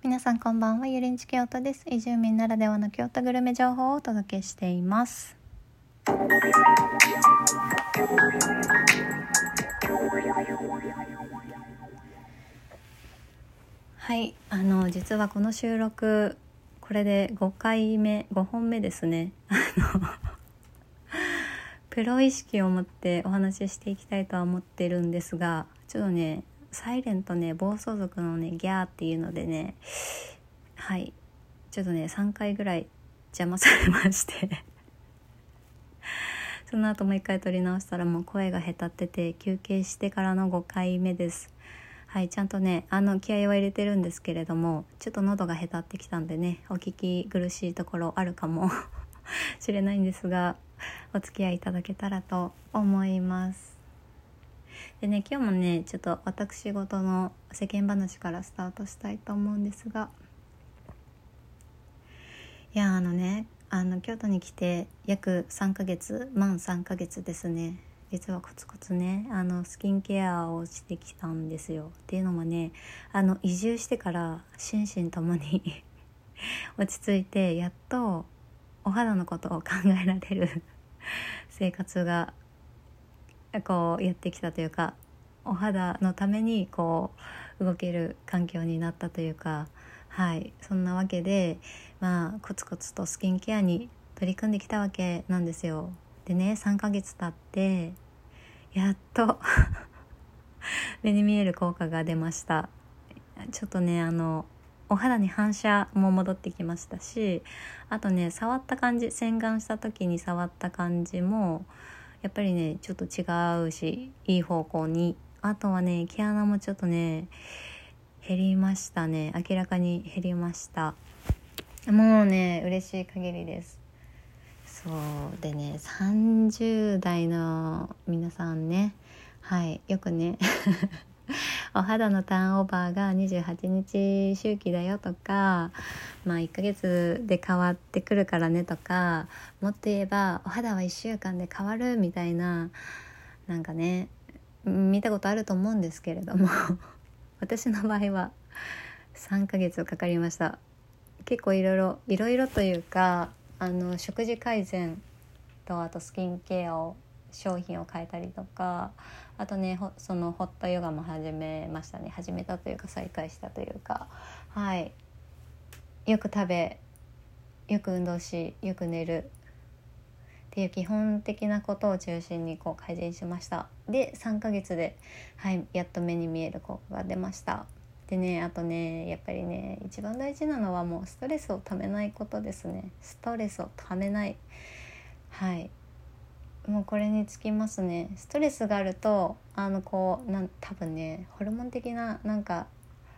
皆さんこんばんはゆりんち京都です。移住民ならではの京都グルメ情報をお届けしています。はいあの実はこの収録これで5回目5本目ですね。あのプロ意識を持ってお話ししていきたいとは思ってるんですがちょっとねサイレントね暴走族のねギャーっていうのでねはい。ちょっとね3回ぐらい邪魔されまして。その後もう一回撮り直したらもう声がへたってて休憩してからの5回目です。はいちゃんとねあの気合は入れてるんですけれどもちょっと喉がへたってきたんでねお聞き苦しいところあるかも しれないんですがお付き合いいただけたらと思います。でね今日もねちょっと私事の世間話からスタートしたいと思うんですが。いやあのねあの京都に来て約3ヶ月満3ヶ月ですね。実はコツコツねあのスキンケアをしてきたんですよ。っていうのもねあの移住してから心身ともに 落ち着いてやっとお肌のことを考えられる生活がこうやってきたというかお肌のためにこう動ける環境になったというかはいそんなわけでまあコツコツとスキンケアに取り組んできたわけなんですよ。でね3ヶ月経ってやっと 目に見える効果が出ましたちょっとねあのお肌に反射も戻ってきましたしあとね触った感じ洗顔した時に触った感じもやっぱりねちょっと違うしいい方向に。あとはね毛穴もちょっとね減りましたね。明らかに減りました。もうね嬉しい限りです。そうでね30代の皆さんね。はいよくね。お肌のターンオーバーが28日周期だよとかまあ1ヶ月で変わってくるからねとかもっと言えばお肌は1週間で変わるみたいななんかね見たことあると思うんですけれども 私の場合は3ヶ月かかりました。結構いろいろいろいろというかあの食事改善とあとスキンケアを商品を変えたりとかあとねそのホットヨガも始めましたね。始めたというか再開したというか。はい。よく食べよく運動しよく寝る。っていう基本的なことを中心にこう改善しました。で3ヶ月で、はい、やっと目に見える効果が出ました。でねあとねやっぱりね一番大事なのはもうストレスをためないことですね。ストレスをためない。はい。もうこれにつきますねストレスがあるとあのこうなん多分ねホルモン的ななんか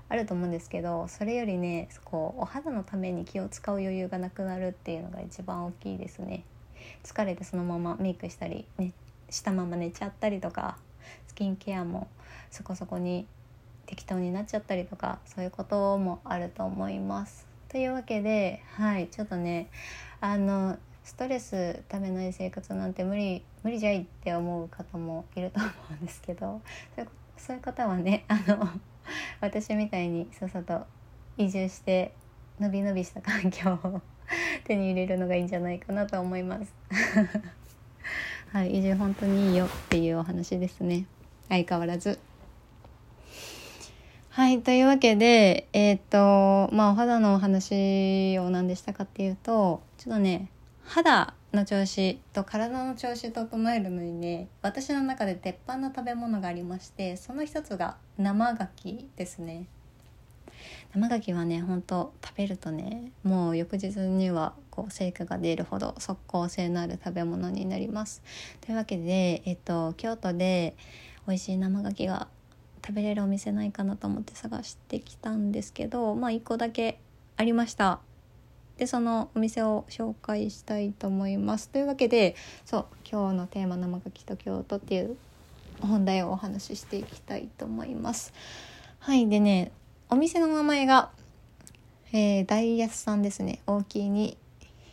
あると思うんですけどそれよりねこうお肌のために気を使う余裕がなくなるっていうのが一番大きいですね疲れてそのままメイクしたり、ね、したまま寝ちゃったりとかスキンケアもそこそこに適当になっちゃったりとかそういうこともあると思います。というわけではいちょっとねあのストレスためない生活なんて無理無理じゃいって思う方もいると思うんですけど そういう方はね あの私みたいにさっさと移住してのびのびした環境を 手に入れるのがいいんじゃないかなと思います。はい移住本当にいいよっていうお話ですね。相変わらず。はいというわけでえっ、とまあお肌のお話を何でしたかっていうとちょっとね肌の調子と体の調子を整えるのにね私の中で鉄板の食べ物がありましてその一つが生牡蠣ですね。生牡蠣はねほんと食べるとねもう翌日にはこう成果が出るほど即効性のある食べ物になります。というわけで、えっと、京都で美味しい生牡蠣が食べれるお店ないかなと思って探してきたんですけどまあ1個だけありました。でそのお店を紹介したいと思います。というわけでそう今日のテーマ「生牡蠣と京都」っていう本題をお話ししていきたいと思います。はいでねお店の名前が、えー、大安さんですね。大きいに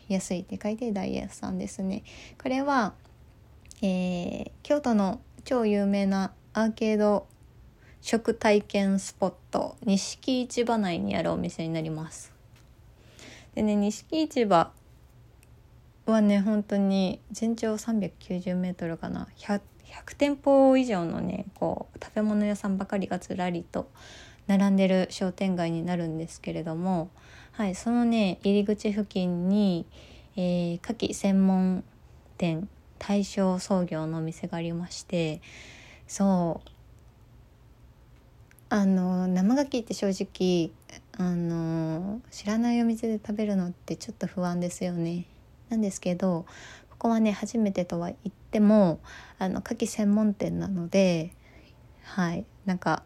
安いって書いて大安さんですね。これは、えー、京都の超有名なアーケード食体験スポット錦市場内にあるお店になります。でね錦市場はね本当に全長390メートルかな。100, 100店舗以上のねこう食べ物屋さんばかりがずらりと並んでる商店街になるんですけれども、はい、そのね入り口付近に、えー、牡蠣専門店大正創業のお店がありましてそう。あの生牡蠣って正直あの知らないお店で食べるのってちょっと不安ですよね。なんですけどここはね初めてとは言ってもあの牡蠣専門店なのではい。なんか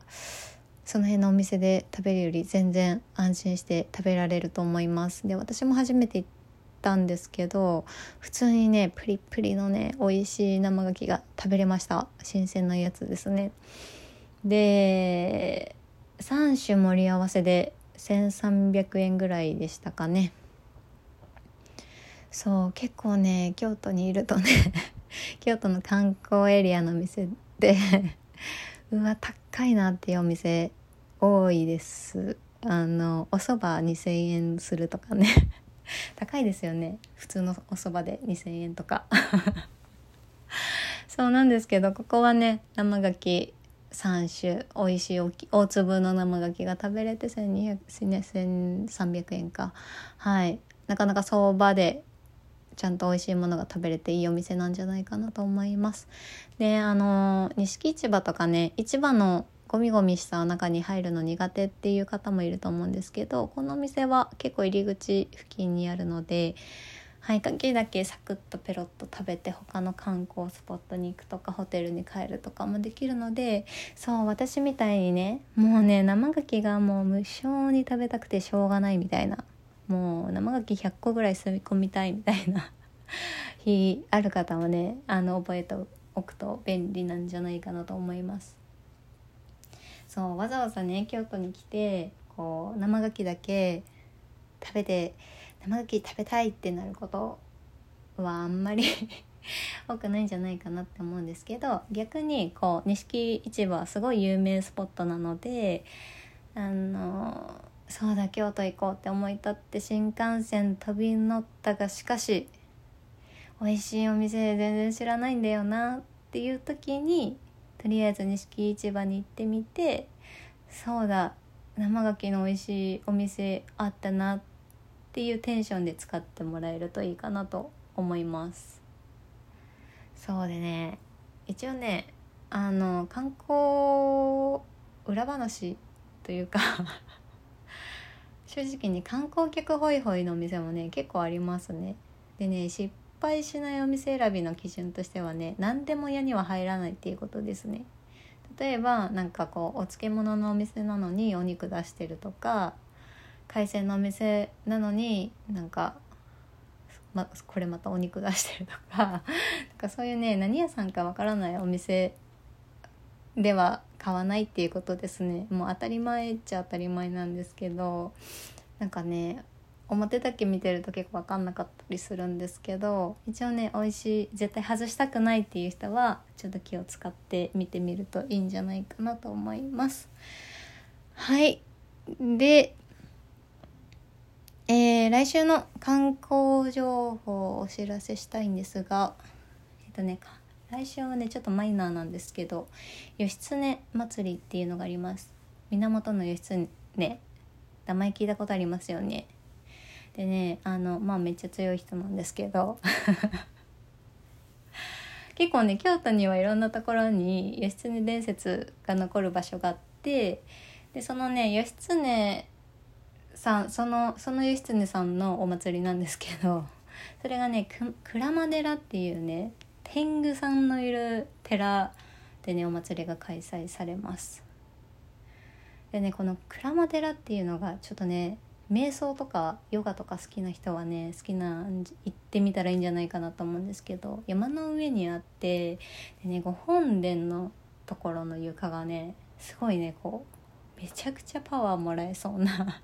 その辺のお店で食べるより全然安心して食べられると思います。で私も初めて行ったんですけど普通にねプリプリのね美味しい生牡蠣が食べれました。新鮮なやつですね。で3種盛り合わせで1300円ぐらいでしたかね。そう結構ね京都にいるとね 京都の観光エリアの店で うわ高いなっていうお店多いです。あのお蕎麦2,000円するとかね。高いですよね。普通のお蕎麦で2,000円とか。そうなんですけどここはね生牡蠣3種美味しい大粒の生牡蠣が食べれて1200 1300円か。はい。なかなか相場でちゃんと美味しいものが食べれていいお店なんじゃないかなと思います。であの錦市場とかね市場のゴミゴミした中に入るの苦手っていう方もいると思うんですけどこのお店は結構入り口付近にあるのではい、かけだけサクッとペロッと食べて他の観光スポットに行くとかホテルに帰るとかもできるのでそう私みたいにねもうね生牡蠣がもう無性に食べたくてしょうがないみたいなもう生牡蠣100個ぐらい吸い込みたいみたいな 日ある方はねあの覚えておくと便利なんじゃないかなと思います。そうわざわざね京都に来てこう生牡蠣だけ食べて生牡蠣食べたいってなることはあんまり 多くないんじゃないかなって思うんですけど逆にこう錦市場はすごい有名スポットなのであのそうだ京都行こうって思い立って新幹線飛び乗ったがしかし美味しいお店全然知らないんだよなっていう時にとりあえず錦市場に行ってみてそうだ生牡蠣の美味しいお店あったなってっていうテンションで使ってもらえるといいかなと思います。そうでね一応ねあの観光裏話というか 正直に観光客ホイホイのお店もね結構ありますね。でね失敗しないお店選びの基準としてはね何でも屋には入らないっていうことですね。例えばなんかこうお漬物のお店なのにお肉出してるとか海鮮のお店なのになんか、ま、これまたお肉出してるとか なんかそういうね何屋さんかわからないお店では買わないっていうことですね。もう当たり前っちゃ当たり前なんですけどなんかね表だけ見てると結構分かんなかったりするんですけど一応ね美味しい絶対外したくないっていう人はちょっと気を使って見てみるといいんじゃないかなと思います。はい。でえー、来週の観光情報をお知らせしたいんですがえっとね来週はねちょっとマイナーなんですけど義経祭りっていうのがあります。源義経。名前聞いたことありますよね。でねあのまあめっちゃ強い人なんですけど。結構ね京都にはいろんなところに義経伝説が残る場所があってでそのね義経さんそのその義経さんのお祭りなんですけど それがね鞍馬寺っていうね天狗さんのいる寺でねお祭りが開催されます。でねこの鞍馬寺っていうのがちょっとね瞑想とかヨガとか好きな人はね好きな行ってみたらいいんじゃないかなと思うんですけど山の上にあってでねご本殿のところの床がねすごいねこうめちゃくちゃパワーもらえそうな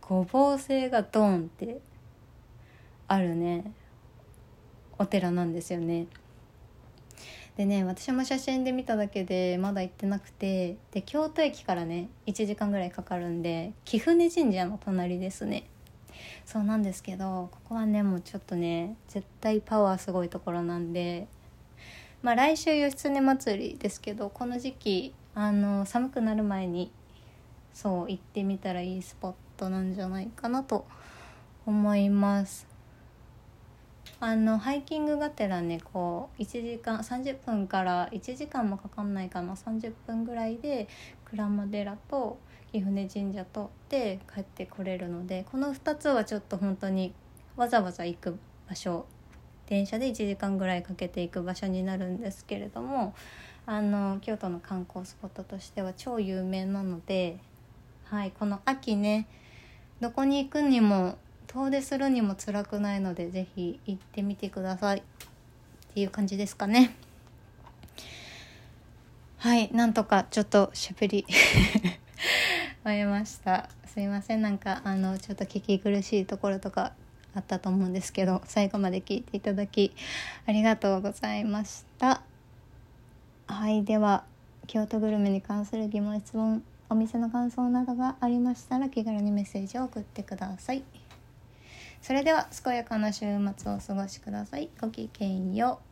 ごぼう星がドーンってあるね。お寺なんですよね。でね私も写真で見ただけでまだ行ってなくて。で京都駅からね1時間ぐらいかかるんで貴船神社の隣ですね。そうなんですけどここはねもうちょっとね絶対パワーすごいところなんでまあ来週義経祭りですけどこの時期あの寒くなる前にそう行ってみたらいいスポットなんじゃないかなと思います。あのハイキングがてらねこう1時間30分から1時間もかかんないかな30分ぐらいで鞍馬寺と貴船神社通って帰ってこれるのでこの2つはちょっと本当にわざわざ行く場所電車で1時間ぐらいかけていく場所になるんですけれどもあの京都の観光スポットとしては超有名なので、はい、この秋ねどこに行くにも遠出するにも辛くないので是非行ってみてください。っていう感じですかね。はいなんとかちょっとしゃべり 終えました。すいません。なんかあのちょっと聞き苦しいところとかあったと思うんですけど最後まで聞いていただきありがとうございました。はいでは京都グルメに関する疑問質問お店の感想などがありましたら気軽にメッセージを送ってください。それでは健やかな週末をお過ごしください。ごきげんよう。